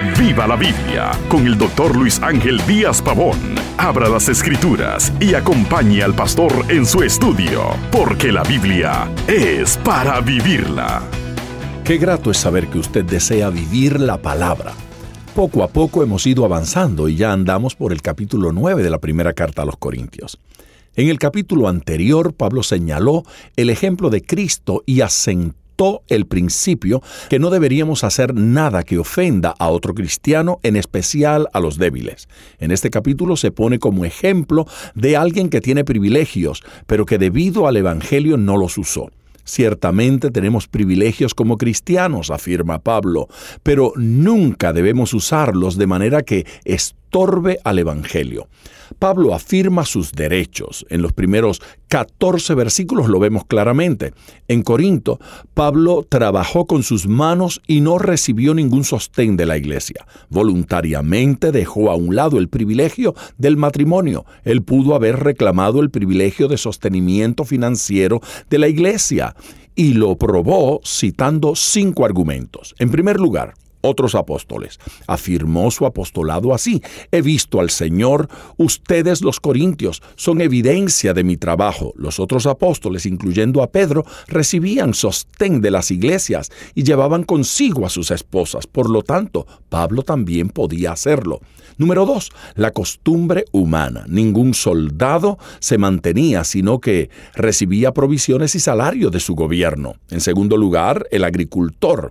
Viva la Biblia con el doctor Luis Ángel Díaz Pavón. Abra las escrituras y acompañe al pastor en su estudio, porque la Biblia es para vivirla. Qué grato es saber que usted desea vivir la palabra. Poco a poco hemos ido avanzando y ya andamos por el capítulo 9 de la primera carta a los Corintios. En el capítulo anterior, Pablo señaló el ejemplo de Cristo y asentó el principio que no deberíamos hacer nada que ofenda a otro cristiano, en especial a los débiles. En este capítulo se pone como ejemplo de alguien que tiene privilegios, pero que debido al Evangelio no los usó. Ciertamente tenemos privilegios como cristianos, afirma Pablo, pero nunca debemos usarlos de manera que estorbe al Evangelio. Pablo afirma sus derechos. En los primeros 14 versículos lo vemos claramente. En Corinto, Pablo trabajó con sus manos y no recibió ningún sostén de la iglesia. Voluntariamente dejó a un lado el privilegio del matrimonio. Él pudo haber reclamado el privilegio de sostenimiento financiero de la iglesia y lo probó citando cinco argumentos. En primer lugar, otros apóstoles. Afirmó su apostolado así. He visto al Señor, ustedes los corintios son evidencia de mi trabajo. Los otros apóstoles, incluyendo a Pedro, recibían sostén de las iglesias y llevaban consigo a sus esposas. Por lo tanto, Pablo también podía hacerlo. Número dos, la costumbre humana. Ningún soldado se mantenía, sino que recibía provisiones y salario de su gobierno. En segundo lugar, el agricultor,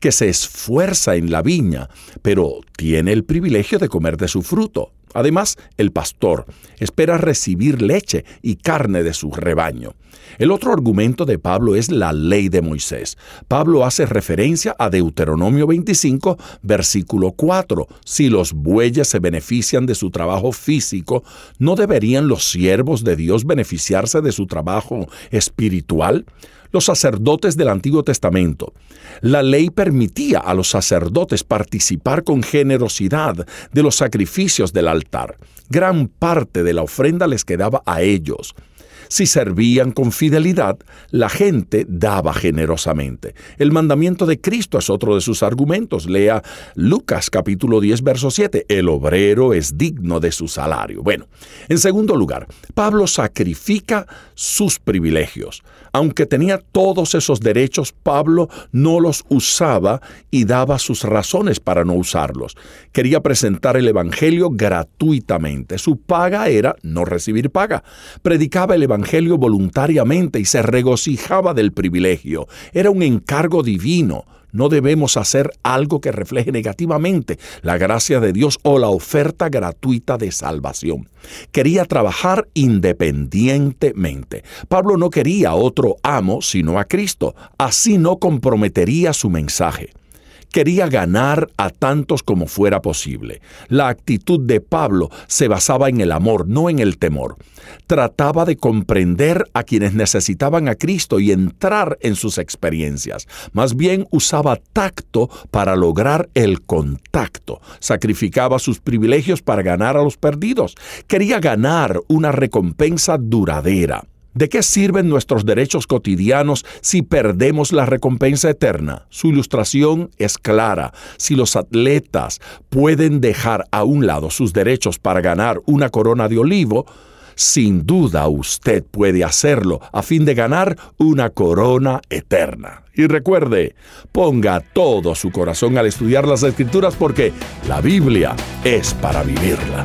que se esfuerza en la viña, pero tiene el privilegio de comer de su fruto. Además, el pastor espera recibir leche y carne de su rebaño. El otro argumento de Pablo es la ley de Moisés. Pablo hace referencia a Deuteronomio 25, versículo 4. Si los bueyes se benefician de su trabajo físico, ¿no deberían los siervos de Dios beneficiarse de su trabajo espiritual? Los sacerdotes del Antiguo Testamento. La ley permitía a los sacerdotes participar con generosidad de los sacrificios del altar. Gran parte de la ofrenda les quedaba a ellos. Si servían con fidelidad, la gente daba generosamente. El mandamiento de Cristo es otro de sus argumentos. Lea Lucas capítulo 10, verso 7. El obrero es digno de su salario. Bueno, en segundo lugar, Pablo sacrifica sus privilegios. Aunque tenía todos esos derechos, Pablo no los usaba y daba sus razones para no usarlos. Quería presentar el Evangelio gratuitamente. Su paga era no recibir paga. Predicaba el Voluntariamente y se regocijaba del privilegio. Era un encargo divino. No debemos hacer algo que refleje negativamente la gracia de Dios o la oferta gratuita de salvación. Quería trabajar independientemente. Pablo no quería otro amo sino a Cristo. Así no comprometería su mensaje quería ganar a tantos como fuera posible. La actitud de Pablo se basaba en el amor, no en el temor. Trataba de comprender a quienes necesitaban a Cristo y entrar en sus experiencias. Más bien usaba tacto para lograr el contacto. Sacrificaba sus privilegios para ganar a los perdidos. Quería ganar una recompensa duradera. ¿De qué sirven nuestros derechos cotidianos si perdemos la recompensa eterna? Su ilustración es clara. Si los atletas pueden dejar a un lado sus derechos para ganar una corona de olivo, sin duda usted puede hacerlo a fin de ganar una corona eterna. Y recuerde, ponga todo su corazón al estudiar las escrituras porque la Biblia es para vivirla.